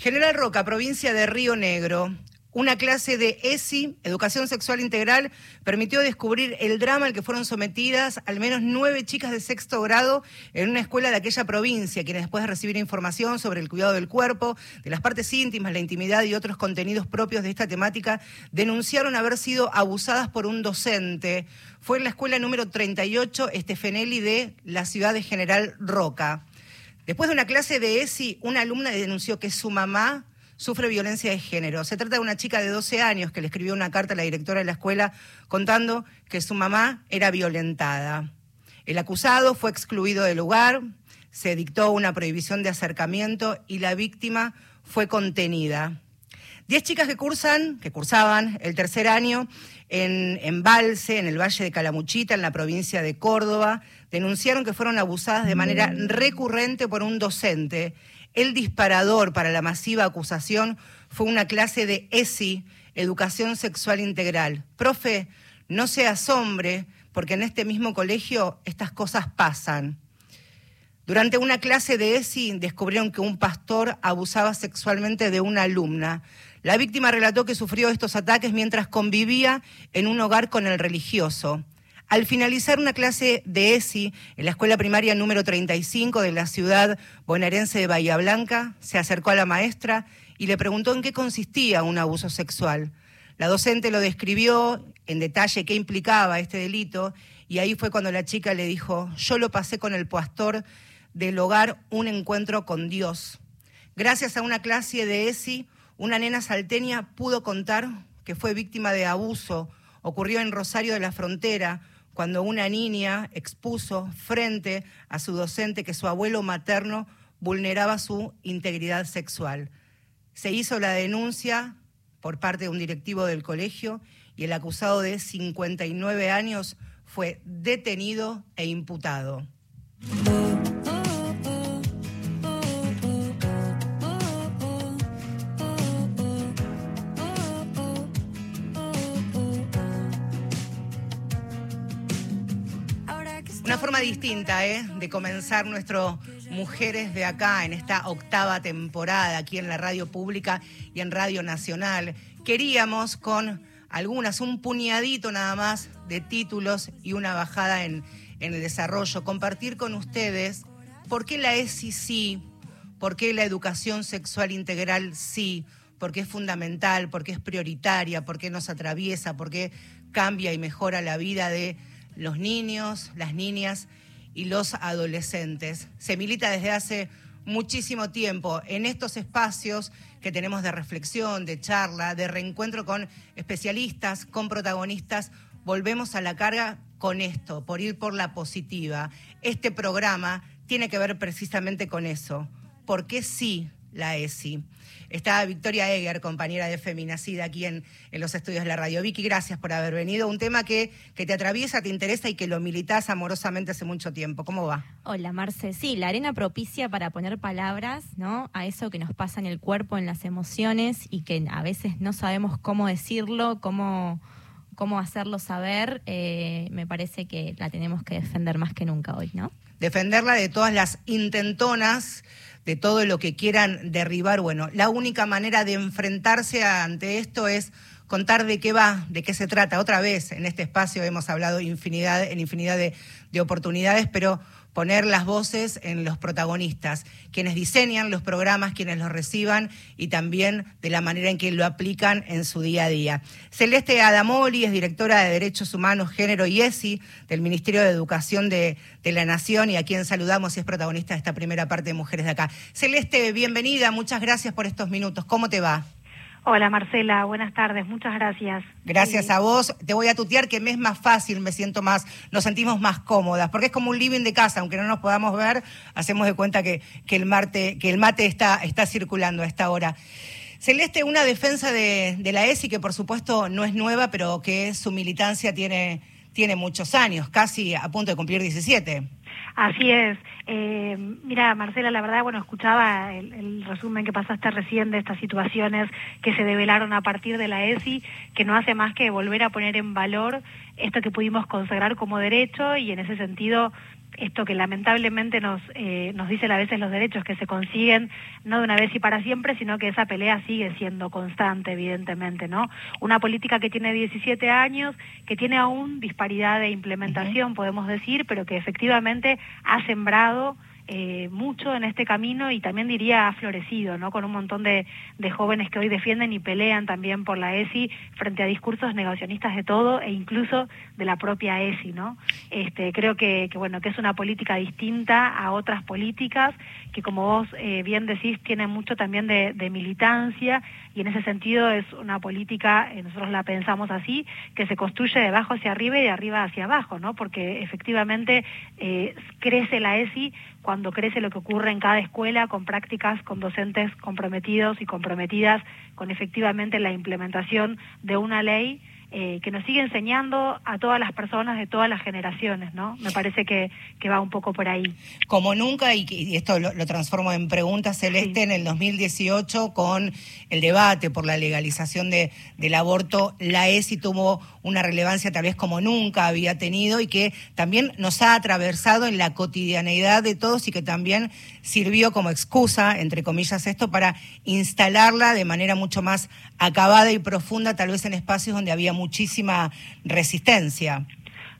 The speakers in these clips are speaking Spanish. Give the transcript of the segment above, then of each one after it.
General Roca, provincia de Río Negro. Una clase de ESI, Educación Sexual Integral, permitió descubrir el drama al que fueron sometidas al menos nueve chicas de sexto grado en una escuela de aquella provincia, quienes después de recibir información sobre el cuidado del cuerpo, de las partes íntimas, la intimidad y otros contenidos propios de esta temática, denunciaron haber sido abusadas por un docente. Fue en la escuela número 38, Estefenelli, de la ciudad de General Roca. Después de una clase de ESI, una alumna denunció que su mamá sufre violencia de género. Se trata de una chica de 12 años que le escribió una carta a la directora de la escuela contando que su mamá era violentada. El acusado fue excluido del lugar, se dictó una prohibición de acercamiento y la víctima fue contenida. Diez chicas que cursan, que cursaban el tercer año en Embalse, en el Valle de Calamuchita, en la provincia de Córdoba, denunciaron que fueron abusadas de manera recurrente por un docente el disparador para la masiva acusación fue una clase de ESI, Educación Sexual Integral. Profe, no se asombre, porque en este mismo colegio estas cosas pasan. Durante una clase de ESI descubrieron que un pastor abusaba sexualmente de una alumna. La víctima relató que sufrió estos ataques mientras convivía en un hogar con el religioso. Al finalizar una clase de ESI en la escuela primaria número 35 de la ciudad bonaerense de Bahía Blanca, se acercó a la maestra y le preguntó en qué consistía un abuso sexual. La docente lo describió en detalle qué implicaba este delito y ahí fue cuando la chica le dijo, yo lo pasé con el pastor del hogar un encuentro con Dios. Gracias a una clase de ESI, una nena salteña pudo contar que fue víctima de abuso. Ocurrió en Rosario de la Frontera, cuando una niña expuso frente a su docente que su abuelo materno vulneraba su integridad sexual. Se hizo la denuncia por parte de un directivo del colegio y el acusado de 59 años fue detenido e imputado. Forma distinta ¿eh? de comenzar nuestro Mujeres de acá en esta octava temporada aquí en la radio pública y en Radio Nacional. Queríamos con algunas, un puñadito nada más de títulos y una bajada en, en el desarrollo, compartir con ustedes por qué la ESI sí, por qué la educación sexual integral sí, por qué es fundamental, por qué es prioritaria, por qué nos atraviesa, por qué cambia y mejora la vida de los niños, las niñas y los adolescentes. Se milita desde hace muchísimo tiempo en estos espacios que tenemos de reflexión, de charla, de reencuentro con especialistas, con protagonistas. Volvemos a la carga con esto, por ir por la positiva. Este programa tiene que ver precisamente con eso. ¿Por qué sí la ESI? Está Victoria Eger, compañera de Feminacida, aquí en, en, los estudios de la radio. Vicky, gracias por haber venido. Un tema que, que te atraviesa, te interesa y que lo militas amorosamente hace mucho tiempo. ¿Cómo va? Hola, Marce. Sí, la arena propicia para poner palabras ¿no? a eso que nos pasa en el cuerpo, en las emociones y que a veces no sabemos cómo decirlo, cómo cómo hacerlo saber, eh, me parece que la tenemos que defender más que nunca hoy, ¿no? Defenderla de todas las intentonas de todo lo que quieran derribar. Bueno, la única manera de enfrentarse ante esto es contar de qué va, de qué se trata. Otra vez, en este espacio hemos hablado infinidad, en infinidad de, de oportunidades, pero poner las voces en los protagonistas, quienes diseñan los programas, quienes los reciban y también de la manera en que lo aplican en su día a día. Celeste Adamoli es directora de Derechos Humanos, Género y ESI del Ministerio de Educación de, de la Nación y a quien saludamos y es protagonista de esta primera parte de Mujeres de Acá. Celeste, bienvenida, muchas gracias por estos minutos. ¿Cómo te va? Hola Marcela, buenas tardes, muchas gracias. Gracias a vos. Te voy a tutear que me es más fácil, me siento más, nos sentimos más cómodas, porque es como un living de casa, aunque no nos podamos ver, hacemos de cuenta que, que el, mate, que el mate está, está circulando a esta hora. Celeste, una defensa de, de, la ESI que por supuesto no es nueva, pero que su militancia tiene, tiene muchos años, casi a punto de cumplir 17. Así es. Eh, mira, Marcela, la verdad, bueno, escuchaba el, el, resumen que pasaste recién de estas situaciones que se develaron a partir de la ESI, que no hace más que volver a poner en valor esto que pudimos consagrar como derecho y en ese sentido esto que lamentablemente nos, eh, nos dicen a veces los derechos que se consiguen no de una vez y para siempre, sino que esa pelea sigue siendo constante, evidentemente, ¿no? Una política que tiene 17 años, que tiene aún disparidad de implementación, podemos decir, pero que efectivamente ha sembrado eh, mucho en este camino y también diría ha florecido, ¿no? Con un montón de, de, jóvenes que hoy defienden y pelean también por la ESI frente a discursos negacionistas de todo e incluso de la propia ESI, ¿no? Este, creo que, que bueno, que es una política distinta a otras políticas que como vos eh, bien decís tiene mucho también de, de, militancia y en ese sentido es una política, eh, nosotros la pensamos así, que se construye de abajo hacia arriba y de arriba hacia abajo, ¿no? Porque efectivamente eh, crece la ESI cuando crece lo que ocurre en cada escuela con prácticas, con docentes comprometidos y comprometidas con efectivamente la implementación de una ley eh, que nos sigue enseñando a todas las personas de todas las generaciones, ¿no? Me parece que, que va un poco por ahí. Como nunca, y, y esto lo, lo, transformo en pregunta celeste, sí. en el 2018 con el debate por la legalización de, del aborto, la ESI tuvo una relevancia tal vez como nunca había tenido y que también nos ha atravesado en la cotidianeidad de todos y que también sirvió como excusa, entre comillas, esto para instalarla de manera mucho más acabada y profunda, tal vez en espacios donde había muchísima resistencia.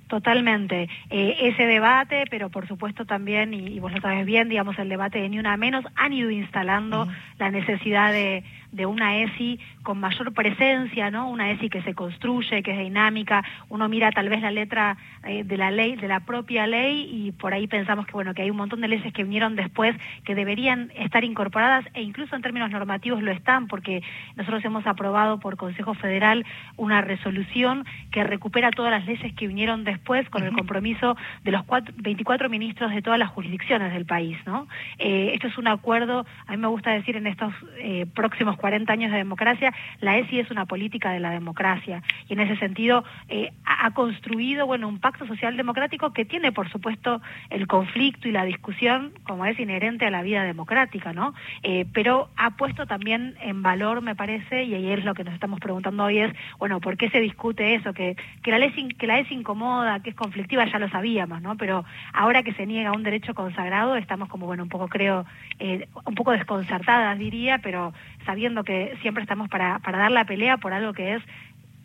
Totalmente. Eh, ese debate, pero por supuesto también, y, y, vos lo sabes bien, digamos, el debate de Ni Una Menos, han ido instalando uh -huh. la necesidad de, de una ESI con mayor presencia, ¿no? Una ESI que se construye, que es dinámica. Uno mira tal vez la letra eh, de la ley, de la propia ley, y por ahí pensamos que bueno, que hay un montón de leyes que vinieron después que deberían estar incorporadas e incluso en términos normativos lo están, porque nosotros hemos aprobado por Consejo Federal una resolución que recupera todas las leyes que vinieron después con el compromiso de los cuatro, 24 ministros de todas las jurisdicciones del país, ¿no? Eh, esto es un acuerdo, a mí me gusta decir en estos eh, próximos 40 años de democracia, la ESI es una política de la democracia y en ese sentido eh, ha construido bueno un pacto social democrático que tiene por supuesto el conflicto y la discusión como es inherente a la vida democrática, ¿no? Eh, pero ha puesto también en valor, me parece, y ahí es lo que nos estamos preguntando hoy es, bueno, ¿por qué se discute eso? Que, que la ley que la ESI incomoda, que es conflictiva, ya lo sabíamos, ¿no? Pero ahora que se niega un derecho consagrado, estamos como, bueno, un poco creo, eh, un poco desconcertadas diría, pero sabiendo que siempre estamos para, para dar la pelea por algo que es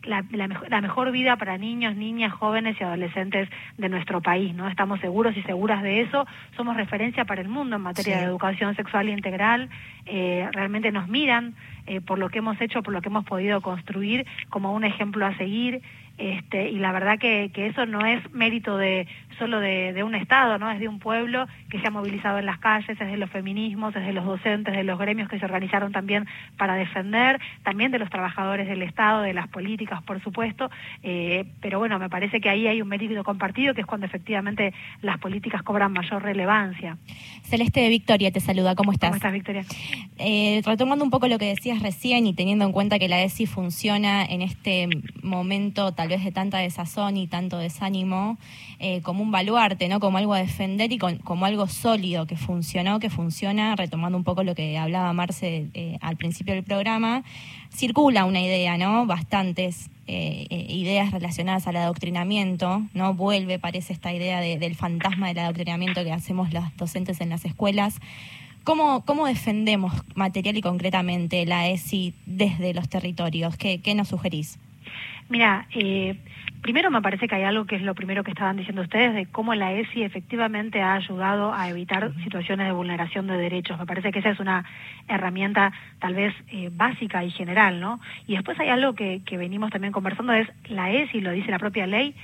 la, la, mejor, la, mejor vida para niños, niñas, jóvenes y adolescentes de nuestro país, ¿no? Estamos seguros y seguras de eso, somos referencia para el mundo en materia sí. de educación sexual integral, eh, realmente nos miran eh, por lo que hemos hecho, por lo que hemos podido construir como un ejemplo a seguir, este, y la verdad que, que eso no es mérito de solo de, de, un Estado, ¿no? Es de un pueblo que se ha movilizado en las calles, es de los feminismos, es de los docentes, de los gremios que se organizaron también para defender, también de los trabajadores del Estado, de las políticas, por supuesto, eh, pero bueno, me parece que ahí hay un mérito compartido, que es cuando efectivamente las políticas cobran mayor relevancia. Celeste de Victoria te saluda, ¿cómo estás? ¿Cómo estás, Victoria? Eh, retomando un poco lo que decías recién y teniendo en cuenta que la ESI funciona en este momento tal vez de tanta desazón y tanto desánimo, eh, como un baluarte, ¿no? Como algo a defender y como algo sólido que funcionó, que funciona, retomando un poco lo que hablaba Marce eh, al principio del programa, circula una idea, ¿no? Bastantes eh, ideas relacionadas al adoctrinamiento, ¿no? Vuelve, parece, esta idea de, del fantasma del adoctrinamiento que hacemos los docentes en las escuelas. ¿Cómo, ¿Cómo defendemos material y concretamente la ESI desde los territorios? ¿Qué, qué nos sugerís? Mira, eh, primero me parece que hay algo que es lo primero que estaban diciendo ustedes de cómo la ESI efectivamente ha ayudado a evitar situaciones de vulneración de derechos. Me parece que esa es una herramienta tal vez eh, básica y general, ¿no? Y después hay algo que, que venimos también conversando, es la ESI, lo dice la propia ley,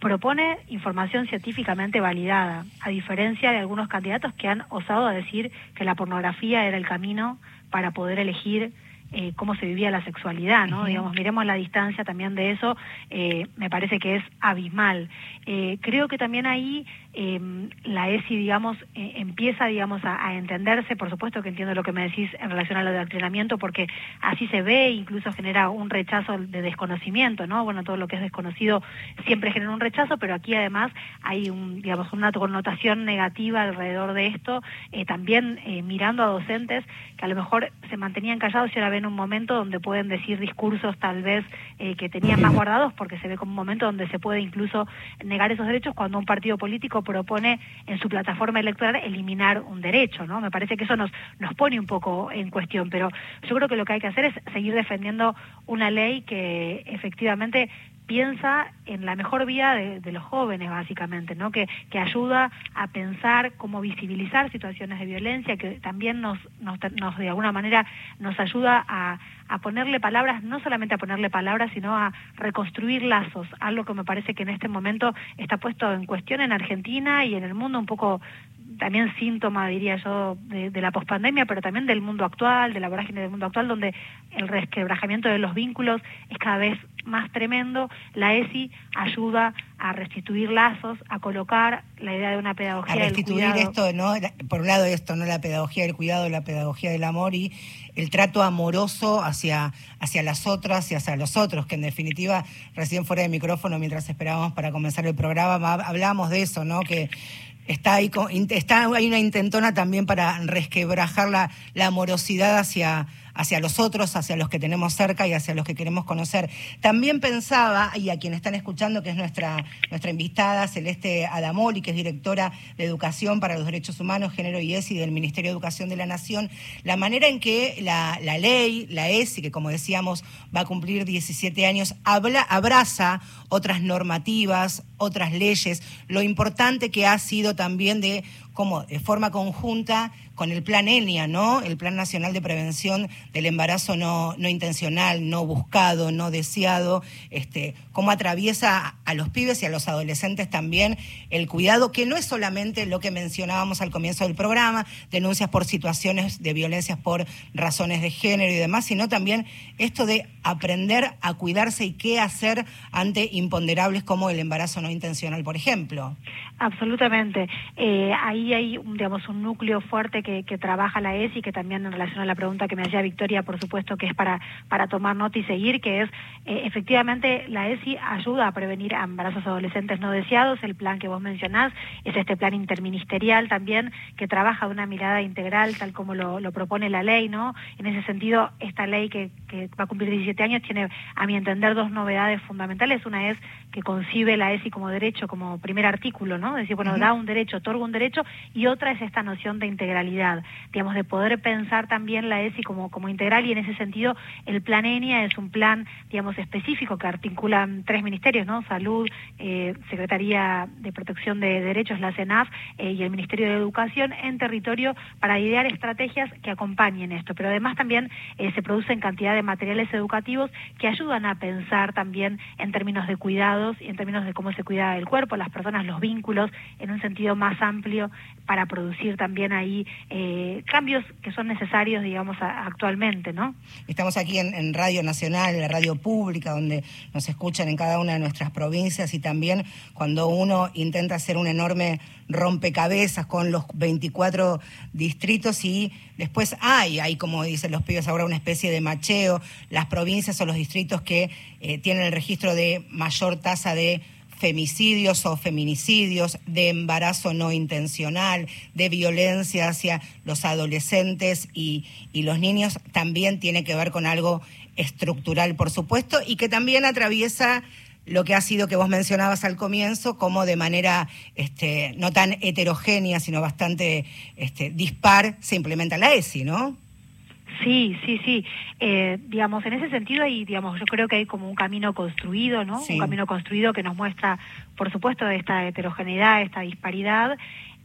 propone información científicamente validada, a diferencia de algunos candidatos que han osado a decir que la pornografía era el camino para poder elegir eh, cómo se vivía la sexualidad, ¿no? Uh -huh. Digamos, miremos la distancia también de eso, eh, me parece que es abismal. Eh, creo que también ahí la ESI, digamos, empieza, digamos, a, entenderse, por supuesto que entiendo lo que me decís en relación al adoctrinamiento, porque así se ve, incluso genera un rechazo de desconocimiento, ¿no? Bueno, todo lo que es desconocido siempre genera un rechazo, pero aquí además hay, un, digamos, una connotación negativa alrededor de esto, también mirando a docentes que a lo mejor se mantenían callados y ahora ven un momento donde pueden decir discursos tal vez eh, que tenían más guardados, porque se ve como un momento donde se puede incluso negar esos derechos cuando un partido político propone en su plataforma electoral eliminar un derecho, ¿no? Me parece que eso nos, nos pone un poco en cuestión, pero yo creo que lo que hay que hacer es seguir defendiendo una ley que efectivamente piensa en la mejor vida de, los jóvenes, básicamente, ¿no? Que, que, ayuda a pensar cómo visibilizar situaciones de violencia, que también nos, nos, de alguna manera, nos ayuda a, a, ponerle palabras, no solamente a ponerle palabras, sino a reconstruir lazos, algo que me parece que en este momento está puesto en cuestión en Argentina y en el mundo un poco también síntoma, diría yo, de, de la pospandemia, pero también del mundo actual, de la vorágine del mundo actual, donde el resquebrajamiento de los vínculos es cada vez más tremendo, la ESI ayuda a restituir lazos, a colocar la idea de una pedagogía a restituir esto, ¿no? Por un lado esto, ¿no? La pedagogía del cuidado, la pedagogía del amor y el trato amoroso hacia, hacia las otras y hacia los otros, que en definitiva, recién fuera de micrófono, mientras esperábamos para comenzar el programa, hablábamos de eso, ¿no? Que está ahí, está, hay una intentona también para resquebrajar la, la amorosidad hacia hacia los otros, hacia los que tenemos cerca y hacia los que queremos conocer. También pensaba, y a quien están escuchando, que es nuestra, nuestra invitada, Celeste Adamoli, que es directora de Educación para los Derechos Humanos, Género y ESI del Ministerio de Educación de la Nación, la manera en que la, la ley, la ESI, que como decíamos va a cumplir 17 años, habla, abraza otras normativas, otras leyes, lo importante que ha sido también de cómo de forma conjunta con el plan ENIA, ¿no? El Plan Nacional de Prevención del Embarazo no, no intencional, no buscado, no deseado, este, cómo atraviesa a los pibes y a los adolescentes también el cuidado, que no es solamente lo que mencionábamos al comienzo del programa, denuncias por situaciones de violencias por razones de género y demás, sino también esto de aprender a cuidarse y qué hacer ante imponderables como el embarazo no intencional, por ejemplo. Absolutamente. Eh, ahí hay, digamos, un núcleo fuerte que, trabaja la ESI, que también en relación a la pregunta que me hacía Victoria, por supuesto que es para, para tomar nota y seguir, que es eh, efectivamente la ESI ayuda a prevenir embarazos adolescentes no deseados. El plan que vos mencionás es este plan interministerial también que trabaja de una mirada integral, tal como lo, propone la ley, ¿no? En ese sentido, esta ley que, que va a cumplir 17 años tiene, a mi entender, dos novedades fundamentales. Una es que concibe la ESI como derecho, como primer artículo, ¿no? Es decir, bueno, da un derecho, otorga un derecho, y otra es esta noción de integralidad digamos, de poder pensar también la ESI como, como integral y en ese sentido el plan ENIA es un plan, digamos, específico que articulan tres ministerios, ¿no? Salud, eh, Secretaría de Protección de Derechos, la CENAF eh, y el Ministerio de Educación en territorio para idear estrategias que acompañen esto. Pero además también eh, se producen cantidad de materiales educativos que ayudan a pensar también en términos de cuidados y en términos de cómo se cuida el cuerpo, las personas, los vínculos, en un sentido más amplio para producir también ahí eh, cambios que son necesarios, digamos, actualmente, ¿no? Estamos aquí en, Radio Nacional, en la radio pública, donde nos escuchan en cada una de nuestras provincias y también cuando uno intenta hacer un enorme rompecabezas con los 24 distritos y después hay, hay como dicen los pibes ahora, una especie de macheo, las provincias o los distritos que eh, tienen el registro de mayor tasa de femicidios o feminicidios, de embarazo no intencional, de violencia hacia los adolescentes y, los niños, también tiene que ver con algo estructural, por supuesto, y que también atraviesa lo que ha sido que vos mencionabas al comienzo, como de manera este, no tan heterogénea, sino bastante este, dispar, se implementa la ESI, ¿no? Sí, sí, sí. Eh, digamos, en ese sentido, hay, digamos, yo creo que hay como un camino construido, ¿no? Un camino construido que nos muestra, por supuesto, esta heterogeneidad, esta disparidad,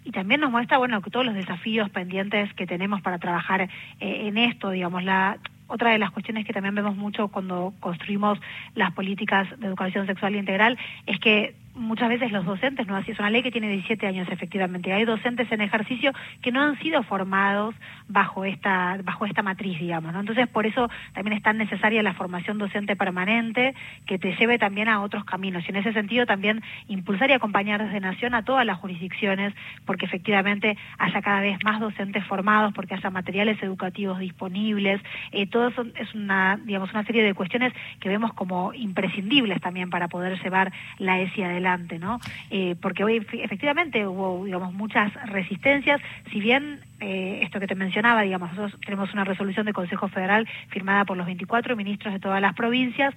y también nos muestra, bueno, que todos los desafíos pendientes que tenemos para trabajar eh, en esto, digamos, la otra de las cuestiones que también vemos mucho cuando construimos las políticas de educación sexual integral es que muchas veces los docentes, no así es una ley que tiene 17 años efectivamente, hay docentes en ejercicio que no han sido formados bajo esta bajo esta matriz, digamos, ¿no? Entonces, por eso también es tan necesaria la formación docente permanente que te lleve también a otros caminos. Y en ese sentido también impulsar y acompañar desde Nación a todas las jurisdicciones porque efectivamente haya cada vez más docentes formados, porque haya materiales educativos disponibles, eh, todo eso es una digamos una serie de cuestiones que vemos como imprescindibles también para poder llevar la ESI adelante adelante, ¿no? Eh, porque hoy efectivamente hubo, digamos, muchas resistencias, si bien eh, esto que te mencionaba, digamos, nosotros tenemos una resolución del Consejo Federal firmada por los 24 ministros de todas las provincias,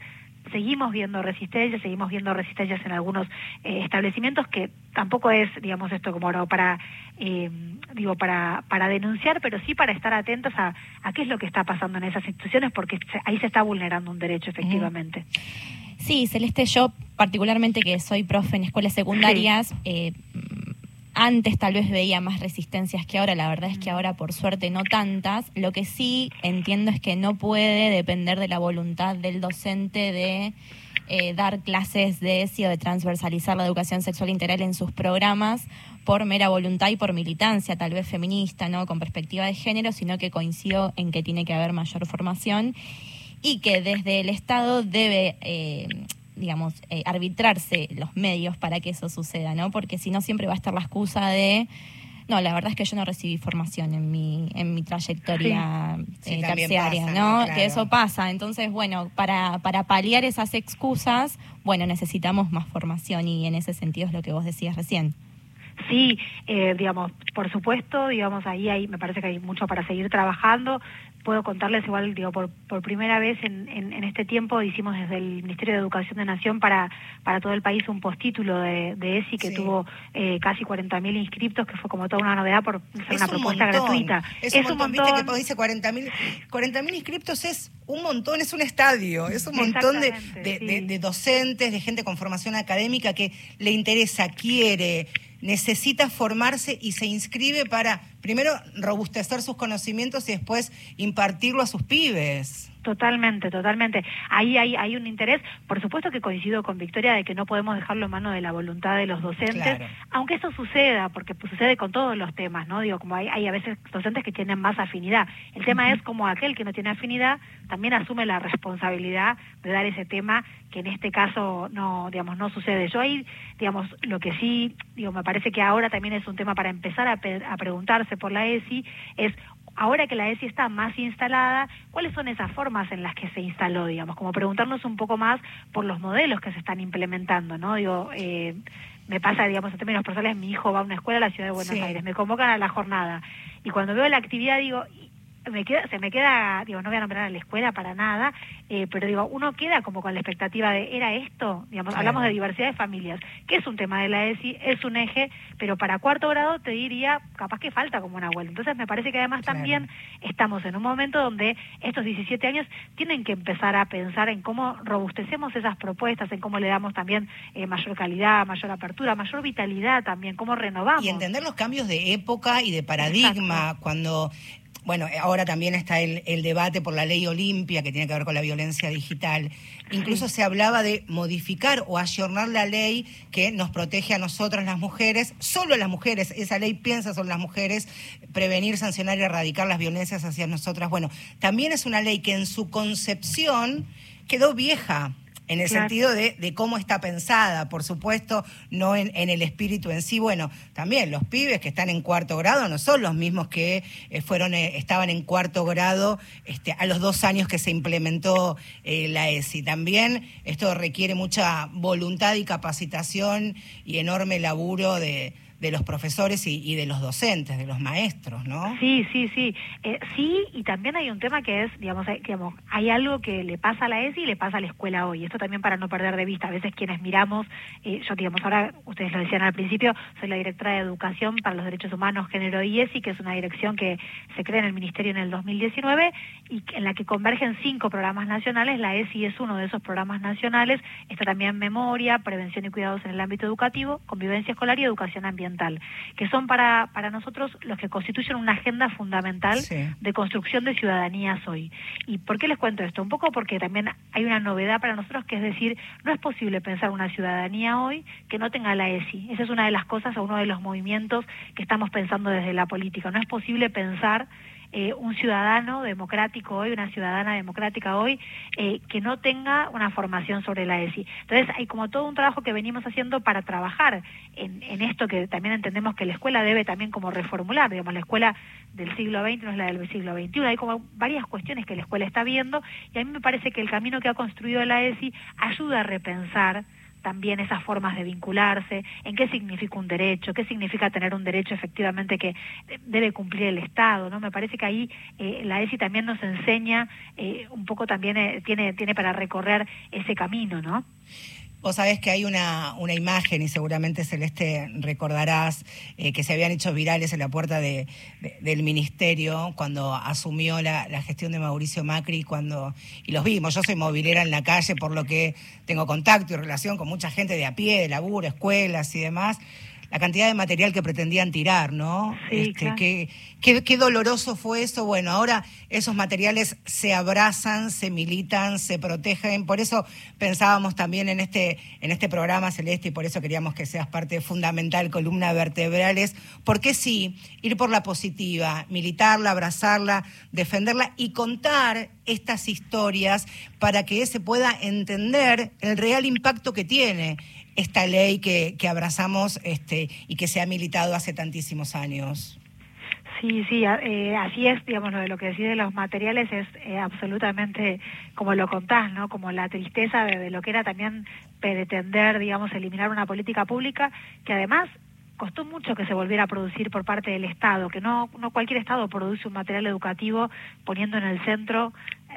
seguimos viendo resistencias, seguimos viendo resistencias en algunos eh, establecimientos que tampoco es, digamos, esto como para, eh, digo, para, para denunciar, pero sí para estar atentos a, a, qué es lo que está pasando en esas instituciones, porque ahí se está vulnerando un derecho, efectivamente. Sí, Celeste, yo particularmente que soy profe en escuelas secundarias, eh, antes tal vez veía más resistencias que ahora, la verdad es que ahora por suerte no tantas. Lo que sí entiendo es que no puede depender de la voluntad del docente de eh, dar clases de ESI o de transversalizar la educación sexual integral en sus programas por mera voluntad y por militancia, tal vez feminista, ¿no? Con perspectiva de género, sino que coincido en que tiene que haber mayor formación y que desde el Estado debe eh, digamos, eh, arbitrarse los medios para que eso suceda, ¿no? Porque si no siempre va a estar la excusa de no, la verdad es que yo no recibí formación en mi, en mi trayectoria eh, terciaria, ¿no? Que eso pasa. Entonces, bueno, para, para paliar esas excusas, bueno, necesitamos más formación y en ese sentido es lo que vos decías recién. Sí, eh, digamos, por supuesto, digamos, ahí hay, me parece que hay mucho para seguir trabajando puedo contarles igual, digo, por, por primera vez en, en, este tiempo hicimos desde el Ministerio de Educación de Nación para, para todo el país un postítulo de, de ESI que tuvo eh, casi 40.000 inscriptos, que fue como toda una novedad por ser una propuesta gratuita. Es, un montón, viste que dice 40.000 40 inscriptos es un montón, es un estadio, es un montón de, de, de docentes, de gente con formación académica que le interesa, quiere, necesita formarse y se inscribe para, primero, robustecer sus conocimientos y después impartirlo a sus pibes. Totalmente, totalmente. Ahí hay, hay un interés. Por supuesto que coincido con Victoria de que no podemos dejarlo en mano de la voluntad de los docentes, aunque eso suceda, porque pues, sucede con todos los temas, ¿no? Digo, como hay, hay a veces docentes que tienen más afinidad. El tema es como aquel que no tiene afinidad también asume la responsabilidad de dar ese tema que en este caso no, digamos, no sucede. Yo ahí, digamos, lo que sí, digo, me parece que ahora también es un tema para empezar a, a preguntarse por la ESI, es ahora que la ESI está más instalada, ¿cuáles son esas formas en las que se instaló, digamos? Como preguntarnos un poco más por los modelos que se están implementando, ¿no? Digo, eh, me pasa, digamos, en términos personales, mi hijo va a una escuela a la ciudad de Buenos Aires, me convocan a la jornada, y cuando veo la actividad digo, me queda, se me queda, digo, no voy a nombrar a la escuela para nada, eh, pero digo, uno queda como con la expectativa de, ¿era esto? Digamos, hablamos de diversidad de familias, que es un tema de la ESI, es un eje, pero para cuarto grado te diría, capaz que falta como una vuelta. Entonces me parece que además también estamos en un momento donde estos 17 años tienen que empezar a pensar en cómo robustecemos esas propuestas, en cómo le damos también eh, mayor calidad, mayor apertura, mayor vitalidad también, cómo renovamos. Y entender los cambios de época y de paradigma, cuando bueno, ahora también está el, debate por la ley Olimpia, que tiene que ver con la violencia digital. Incluso se hablaba de modificar o ayornar la ley que nos protege a nosotras las mujeres, solo a las mujeres, esa ley piensa sobre las mujeres, prevenir, sancionar y erradicar las violencias hacia nosotras. Bueno, también es una ley que en su concepción quedó vieja en el sentido de, cómo está pensada, por supuesto, no en, el espíritu en sí. Bueno, también los pibes que están en cuarto grado no son los mismos que eh, fueron eh, estaban en cuarto grado este, a los dos años que se implementó eh, la ESI. También esto requiere mucha voluntad y capacitación y enorme laburo de de los profesores y, de los docentes, de los maestros, ¿no? Sí, sí, sí. Eh, sí, y también hay un tema que es, digamos, hay, digamos, hay algo que le pasa a la ESI y le pasa a la escuela hoy. Esto también para no perder de vista. A veces quienes miramos, eh, yo, digamos, ahora ustedes lo decían al principio, soy la directora de Educación para los Derechos Humanos, Género y ESI, que es una dirección que se crea en el Ministerio en el 2019 y en la que convergen cinco programas nacionales. La ESI es uno de esos programas nacionales. Está también Memoria, Prevención y Cuidados en el ámbito educativo, Convivencia Escolar y Educación Ambiental que son para, para nosotros los que constituyen una agenda fundamental de construcción de ciudadanías hoy. ¿Y por qué les cuento esto? Un poco porque también hay una novedad para nosotros que es decir, no es posible pensar una ciudadanía hoy que no tenga la ESI. Esa es una de las cosas o uno de los movimientos que estamos pensando desde la política. No es posible pensar eh, un ciudadano democrático hoy, una ciudadana democrática hoy, eh, que no tenga una formación sobre la ESI. Entonces, hay como todo un trabajo que venimos haciendo para trabajar en, en esto que también entendemos que la escuela debe también como reformular, digamos, la escuela del siglo XX no es la del siglo XXI, hay como varias cuestiones que la escuela está viendo y a mí me parece que el camino que ha construido la ESI ayuda a repensar también esas formas de vincularse, en qué significa un derecho, qué significa tener un derecho efectivamente que debe cumplir el Estado, ¿no? Me parece que ahí eh, la ESI también nos enseña eh, un poco también eh, tiene tiene para recorrer ese camino, ¿no? Vos sabés que hay una, una imagen, y seguramente Celeste recordarás, eh, que se habían hecho virales en la puerta de, del ministerio cuando asumió la, la, gestión de Mauricio Macri, cuando y los vimos. Yo soy movilera en la calle, por lo que tengo contacto y relación con mucha gente de a pie, de laburo, escuelas y demás la cantidad de material que pretendían tirar, ¿no? Sí, este, qué, qué, qué, doloroso fue eso. Bueno, ahora esos materiales se abrazan, se militan, se protegen. Por eso pensábamos también en este, en este programa, Celeste, y por eso queríamos que seas parte fundamental, columna vertebrales. Porque sí, ir por la positiva, militarla, abrazarla, defenderla y contar estas historias para que se pueda entender el real impacto que tiene esta ley que, que abrazamos este, y que se ha militado hace tantísimos años. Sí, sí, eh, así es, digamos, lo de lo que decís de los materiales es eh, absolutamente como lo contás, ¿no? Como la tristeza de, de, lo que era también pretender, digamos, eliminar una política pública que además costó mucho que se volviera a producir por parte del Estado, que no, no cualquier Estado produce un material educativo poniendo en el centro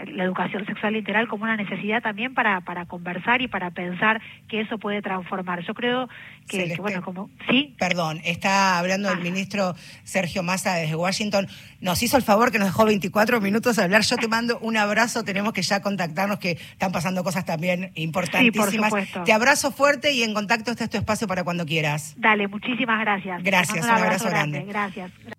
la educación sexual integral como una necesidad también para, para conversar y para pensar que eso puede transformar. Yo creo que, que bueno, como... ¿Sí? Perdón, está hablando el ministro Sergio Massa desde Washington. Nos hizo el favor que nos dejó 24 minutos de hablar. Yo te mando un abrazo, tenemos que ya contactarnos, que están pasando cosas también importantísimas. Sí, te abrazo fuerte y en contacto este es tu espacio para cuando quieras. Dale, muchísimas gracias. Gracias, un abrazo, abrazo grande. grande. Gracias.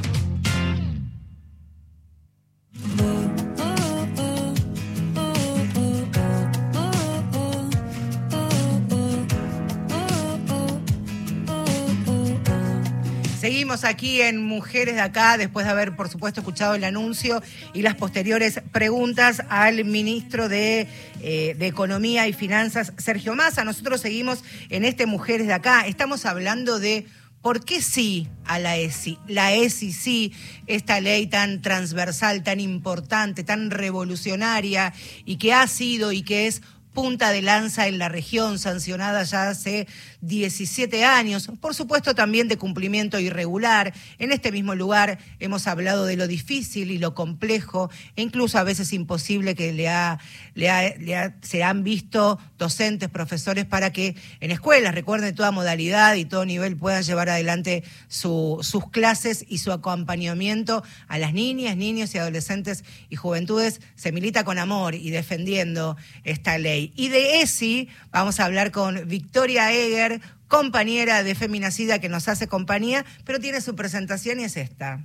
Seguimos aquí en Mujeres de Acá, después de haber, por supuesto, escuchado el anuncio y las posteriores preguntas al ministro de, eh, de Economía y Finanzas, Sergio Massa. Nosotros seguimos en este Mujeres de Acá. Estamos hablando de ¿Por qué sí a la ESI? La ESI sí, esta ley tan transversal, tan importante, tan revolucionaria y que ha sido y que es punta de lanza en la región, sancionada ya hace 17 años, por supuesto también de cumplimiento irregular. En este mismo lugar hemos hablado de lo difícil y lo complejo e incluso a veces imposible que le ha, le ha, le ha, se han visto docentes, profesores para que en escuelas, recuerden toda modalidad y todo nivel, puedan llevar adelante su, sus clases y su acompañamiento a las niñas, niños y adolescentes y juventudes. Se milita con amor y defendiendo esta ley. Y de ESI vamos a hablar con Victoria Eger, compañera de Feminacida que nos hace compañía, pero tiene su presentación y es esta.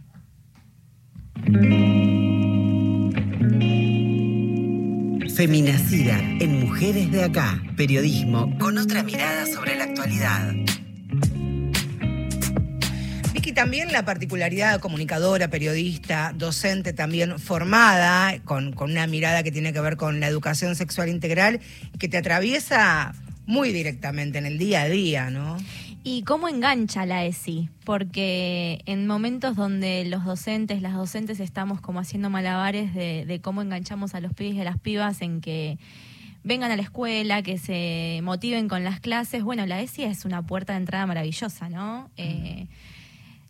Feminacida en Mujeres de Acá, periodismo con otra mirada sobre la actualidad. Vicky, también la particularidad comunicadora, periodista, docente, también formada, con, con una mirada que tiene que ver con la educación sexual integral, que te atraviesa muy directamente en el día a día, ¿no? ¿Y cómo engancha la ESI? Porque en momentos donde los docentes, las docentes estamos como haciendo malabares de, de cómo enganchamos a los pibes y a las pibas en que vengan a la escuela, que se motiven con las clases, bueno, la ESI es una puerta de entrada maravillosa, ¿no? Eh,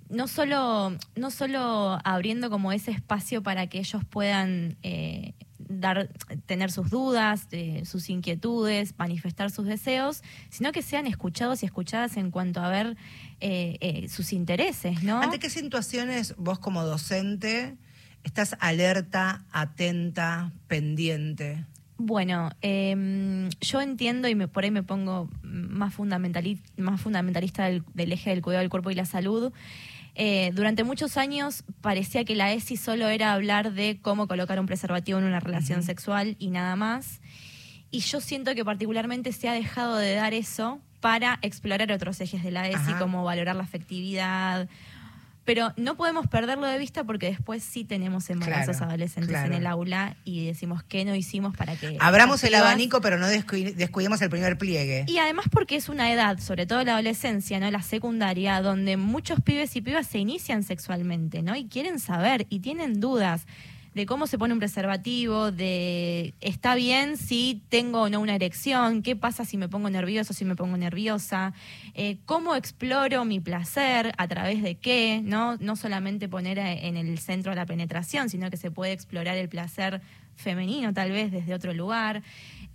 no solo, no solo abriendo como ese espacio para que ellos puedan eh, dar, tener sus dudas, eh, sus inquietudes, manifestar sus deseos, sino que sean escuchados y escuchadas en cuanto a ver eh, eh, sus intereses, ¿no? ¿Ante qué situaciones vos como docente estás alerta, atenta, pendiente? Bueno, eh, yo entiendo y me, por ahí me pongo más, fundamentali más fundamentalista del, del, eje del cuidado del cuerpo y la salud. Eh, durante muchos años parecía que la ESI solo era hablar de cómo colocar un preservativo en una relación uh -huh. sexual y nada más. Y yo siento que particularmente se ha dejado de dar eso para explorar otros ejes de la ESI, Ajá. como valorar la afectividad, Pero no podemos perderlo de vista porque después sí tenemos embarazos Claro, adolescentes claro. en el aula y decimos qué no hicimos para que... Abramos el abanico, pero no descu- descuidemos el primer pliegue. Y además porque es una edad, sobre todo la adolescencia, ¿no? La secundaria, donde muchos pibes y pibas se inician sexualmente, ¿no? Y quieren saber y tienen dudas de cómo se pone un preservativo, de está bien si tengo o no una erección, qué pasa si me pongo nervioso, si me pongo nerviosa, eh, cómo exploro mi placer, a través de qué, ¿no? No solamente poner eh, en el centro la penetración, sino que se puede explorar el placer femenino tal vez desde otro lugar.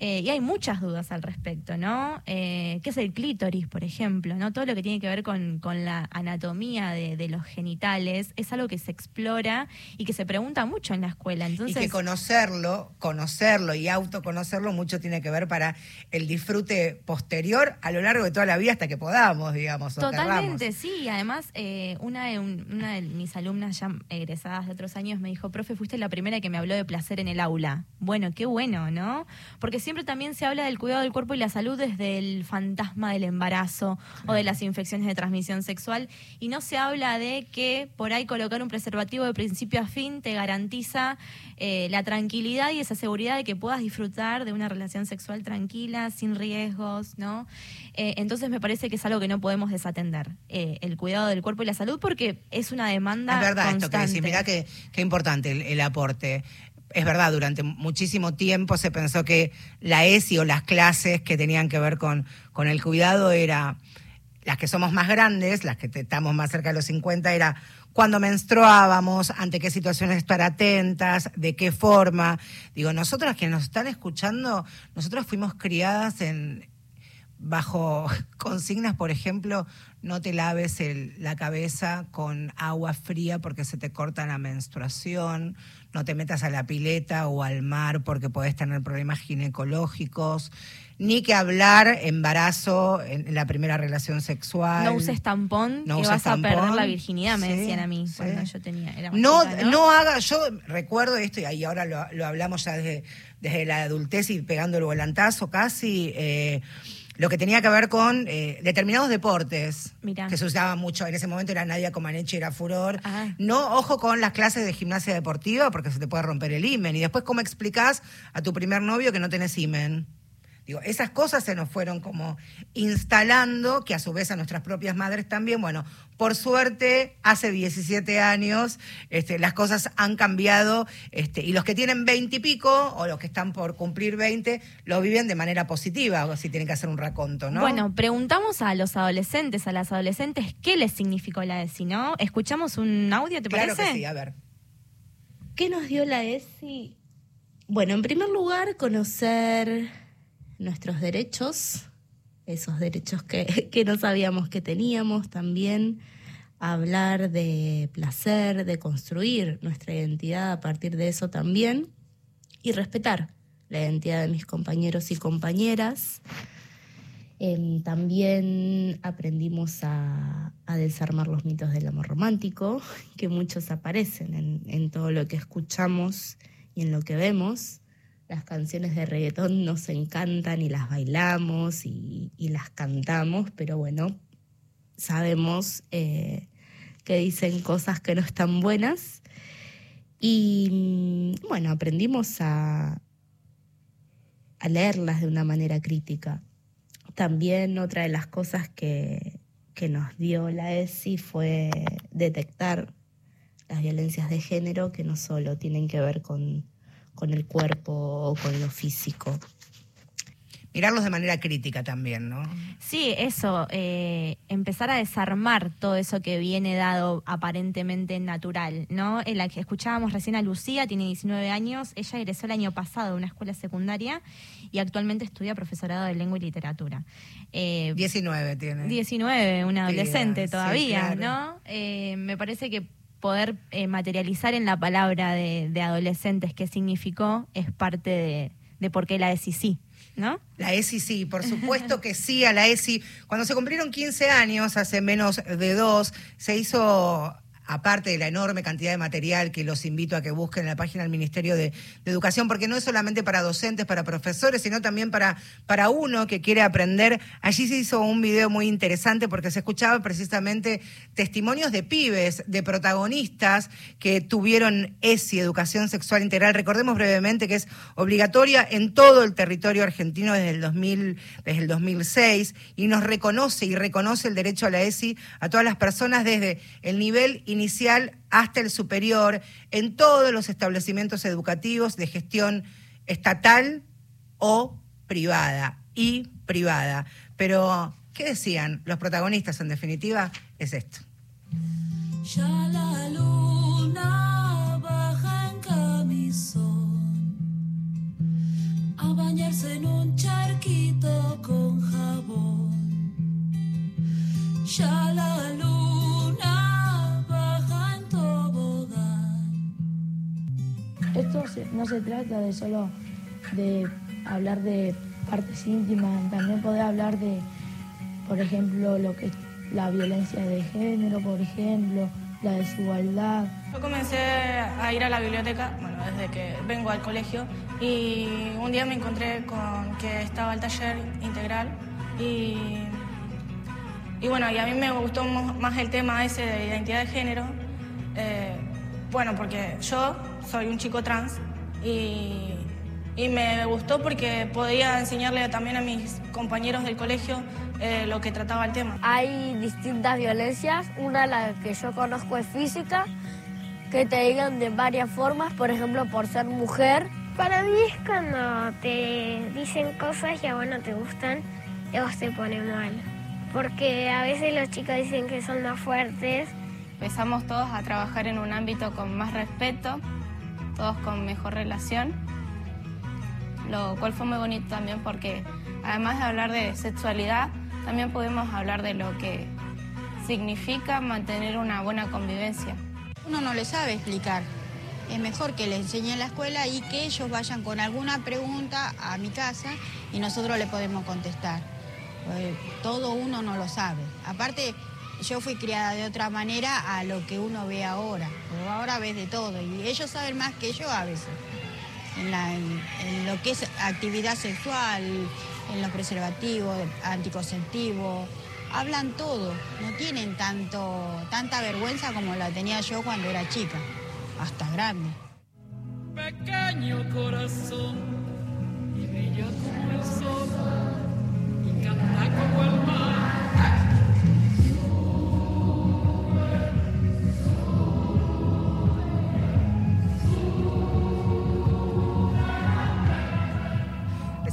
Eh, y hay muchas dudas al respecto, ¿no? Eh, ¿Qué es el clítoris, por ejemplo? ¿no? Todo lo que tiene que ver con, con la anatomía de, de los genitales es algo que se explora y que se pregunta mucho en la escuela. Entonces, y que conocerlo, conocerlo y autoconocerlo mucho tiene que ver para el disfrute posterior a lo largo de toda la vida hasta que podamos, digamos. o Totalmente, querramos. sí. Además, eh, una, de, un- una de mis alumnas ya egresadas de otros años me dijo, profe, fuiste la primera que me habló de placer en el aula. Bueno, qué bueno, ¿no? Porque siempre también se habla del cuidado del cuerpo y la salud desde el fantasma del embarazo o de las infecciones de transmisión sexual y no se habla de que por ahí colocar un preservativo de principio a fin te garantiza eh, la tranquilidad y esa seguridad de que puedas disfrutar de una relación sexual tranquila, sin riesgos, ¿no? Eh, entonces me parece que es algo que no podemos desatender, eh, el cuidado del cuerpo y la salud, porque es una demanda Es verdad esto que decís, mirá qué, qué importante el, el aporte. Es verdad, durante muchísimo tiempo se pensó que la ESI o las clases que tenían que ver con, con el cuidado era, las que somos más grandes, las que estamos más cerca de los 50, era cuando menstruábamos, ante qué situaciones estar atentas, de qué forma. Digo, nosotras que nos están escuchando, nosotras fuimos criadas en, bajo consignas, por ejemplo, no te laves la cabeza con agua fría porque se te corta la menstruación, no te metas a la pileta o al mar porque podés tener problemas ginecológicos, ni que hablar embarazo en, la primera relación sexual. No uses tampón, No que uses vas a perder tampón. la virginidad, me Sí, decían a mí sí. cuando yo tenía. Era No, chica, no haga, yo recuerdo esto y ahí ahora lo, lo hablamos ya desde, desde la adultez y pegando el volantazo casi, eh, lo que tenía que ver con eh, determinados deportes Mirá. que se usaban mucho. En ese momento era Nadia Comaneci, era furor. Ah. No, ojo con las clases de gimnasia deportiva porque se te puede romper el imen. Y después, ¿cómo explicás a tu primer novio que no tenés imen? Digo, esas cosas se nos fueron como instalando, que a su vez a nuestras propias madres también. Bueno, por suerte, hace 17 años este, las cosas han cambiado este, y los que tienen 20 y pico o los que están por cumplir 20 lo viven de manera positiva, o si tienen que hacer un raconto, ¿no? Bueno, preguntamos a los adolescentes, a las adolescentes, ¿qué les significó la ESI, no? ¿Escuchamos un audio, te claro parece? que sí, a ver. ¿Qué nos dio la ESI? Bueno, en primer lugar, conocer nuestros derechos, esos derechos que, que no sabíamos que teníamos también, hablar de placer, de construir nuestra identidad a partir de eso también, y respetar la identidad de mis compañeros y compañeras. Em, también aprendimos a, a desarmar los mitos del amor romántico, que muchos aparecen en, en todo lo que escuchamos y en lo que vemos. Las canciones de reggaetón nos encantan y las bailamos y, las cantamos, pero bueno, sabemos eh, que dicen cosas que no están buenas. Y mm, bueno, aprendimos a, a leerlas de una manera crítica. También otra de las cosas que, que nos dio la ESI fue detectar las violencias de género que no solo tienen que ver con, con el cuerpo o con lo físico. Mirarlos de manera crítica también, ¿no? Sí, eso, eh, empezar a desarmar todo eso que viene dado aparentemente natural, ¿no? En la que escuchábamos recién a Lucía, tiene 19 años, ella egresó el año pasado de una escuela secundaria y actualmente estudia profesorado de lengua y literatura. Eh, 19 tiene. 19, una adolescente sí, todavía, claro. ¿no? Eh, me parece que poder eh, materializar en la palabra de, adolescentes qué significó es parte de, de por qué la ESI sí, ¿no? La ESI sí, por supuesto que sí, a la ESI. Cuando se cumplieron 15 años, hace menos de dos, se hizo aparte de la enorme cantidad de material que los invito a que busquen en la página del Ministerio de, Educación, porque no es solamente para docentes, para profesores, sino también para, para uno que quiere aprender. Allí se hizo un video muy interesante porque se escuchaba precisamente testimonios de pibes, de protagonistas que tuvieron ESI, Educación Sexual Integral. Recordemos brevemente que es obligatoria en todo el territorio argentino desde el, 2000, desde el 2006 y nos reconoce y reconoce el derecho a la ESI a todas las personas desde el nivel inicial hasta el superior en todos los establecimientos educativos de gestión estatal o privada y privada. Pero, ¿qué decían los protagonistas en definitiva? Es esto. Ya la luna baja en camisón a bañarse en un charquito con jabón. Ya la luna Esto no se trata de solo de hablar de partes íntimas, también poder hablar de, por ejemplo, lo que la violencia de género, por ejemplo, la desigualdad. Yo comencé a ir a la biblioteca, bueno, desde que vengo al colegio, y un día me encontré con que estaba el taller integral y, y bueno, y a mí me gustó más el tema ese de identidad de género, eh, bueno, porque yo soy un chico trans y y me gustó porque podía enseñarle también a mis compañeros del colegio eh, lo que trataba el tema. Hay distintas violencias, una la que yo conozco es física, que te digan de varias formas, por ejemplo por ser mujer. Para mí es cuando te dicen cosas y a vos no te gustan y a vos te pone mal, porque a veces los chicos dicen que son más fuertes. Empezamos todos a trabajar en un ámbito con más respeto, todos con mejor relación lo cual fue muy bonito también porque además de hablar de sexualidad, también podemos hablar de lo que significa mantener una buena convivencia. Uno no le sabe explicar. Es mejor que le enseñe en la escuela y que ellos vayan con alguna pregunta a mi casa y nosotros le podemos contestar. Pues, todo uno no lo sabe. Aparte, yo fui criada de otra manera a lo que uno ve ahora. ahora ves de todo y ellos saben más que yo a veces en, lo que es actividad sexual, en los preservativos, anticonceptivos, hablan todo, no tienen tanto, tanta vergüenza como la tenía yo cuando era chica, hasta grande. Pequeño corazón, y brilla como el y canta como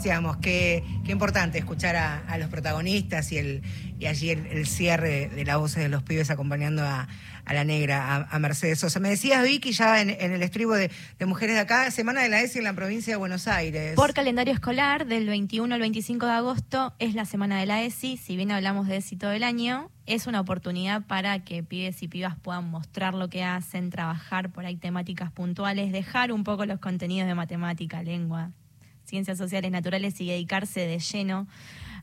decíamos, qué, qué importante escuchar a, los protagonistas y, el, y allí el, cierre de, la voz de los pibes acompañando a, la negra, a, Mercedes Sosa. Me decías, Vicky, ya en, el estribo de, Mujeres de Acá, Semana de la ESI en la provincia de Buenos Aires. Por calendario escolar, del 21 al 25 de agosto es la Semana de la ESI. Si bien hablamos de ESI todo el año, es una oportunidad para que pibes y pibas puedan mostrar lo que hacen, trabajar por ahí temáticas puntuales, dejar un poco los contenidos de matemática, lengua, ciencias sociales naturales y dedicarse de lleno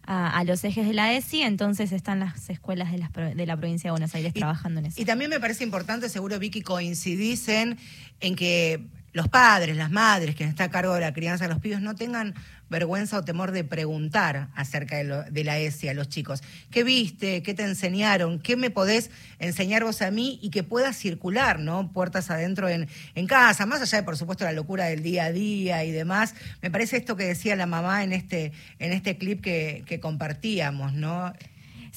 a, los ejes de la ESI, entonces están las escuelas de, de la provincia de Buenos Aires trabajando en eso. Y también me parece importante, seguro Vicky, coincidís en que los padres, las madres, quien está a cargo de la crianza de los pibes, no tengan vergüenza o temor de preguntar acerca de, la ESI a los chicos. ¿Qué viste? ¿Qué te enseñaron? ¿Qué me podés enseñar vos a mí? Y que pueda circular, ¿no? Puertas adentro en, en casa, más allá de, por supuesto, la locura del día a día y demás. Me parece esto que decía la mamá en este, en este clip que, que compartíamos, ¿no?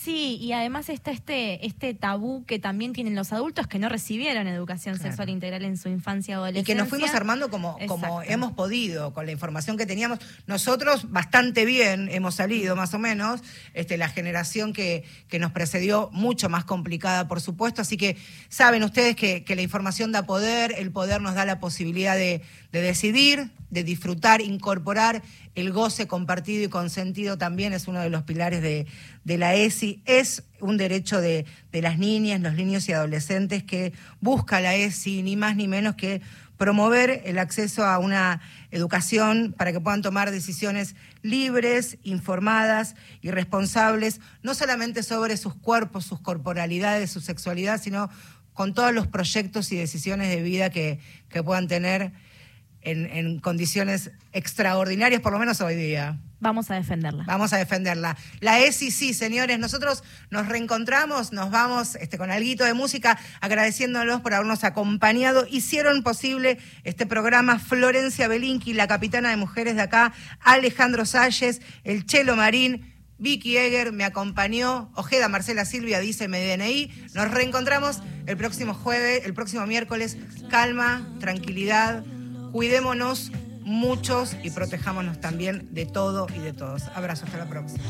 Sí, y además está este, este tabú que también tienen los adultos que no recibieron educación sexual integral en su infancia o adolescencia. Y que nos fuimos armando como, como hemos podido, con la información que teníamos. Nosotros bastante bien hemos salido, más o menos. Este, la generación que, que nos precedió, mucho más complicada, por supuesto. Así que saben ustedes que, que la información da poder, el poder nos da la posibilidad de, de decidir, de disfrutar, incorporar el goce compartido y consentido también es uno de los pilares de, la ESI. Es un derecho de, de, las niñas, los niños y adolescentes que busca la ESI, ni más ni menos que promover el acceso a una educación para que puedan tomar decisiones libres, informadas y responsables, no solamente sobre sus cuerpos, sus corporalidades, su sexualidad, sino con todos los proyectos y decisiones de vida que, que puedan tener en, en condiciones extraordinarias, por lo menos hoy día. Vamos a defenderla. Vamos a defenderla. La ESI, sí, señores. Nosotros nos reencontramos, nos vamos este, con algo de música, agradeciéndolos por habernos acompañado. Hicieron posible este programa Florencia Belinqui, la capitana de mujeres de acá, Alejandro Salles, el Chelo Marín. Vicky Eger me acompañó, Ojeda Marcela Silvia dice mi DNI. Nos reencontramos el próximo jueves, el próximo miércoles. Calma, tranquilidad, cuidémonos muchos y protejámonos también de todo y de todos. Abrazo, hasta la próxima.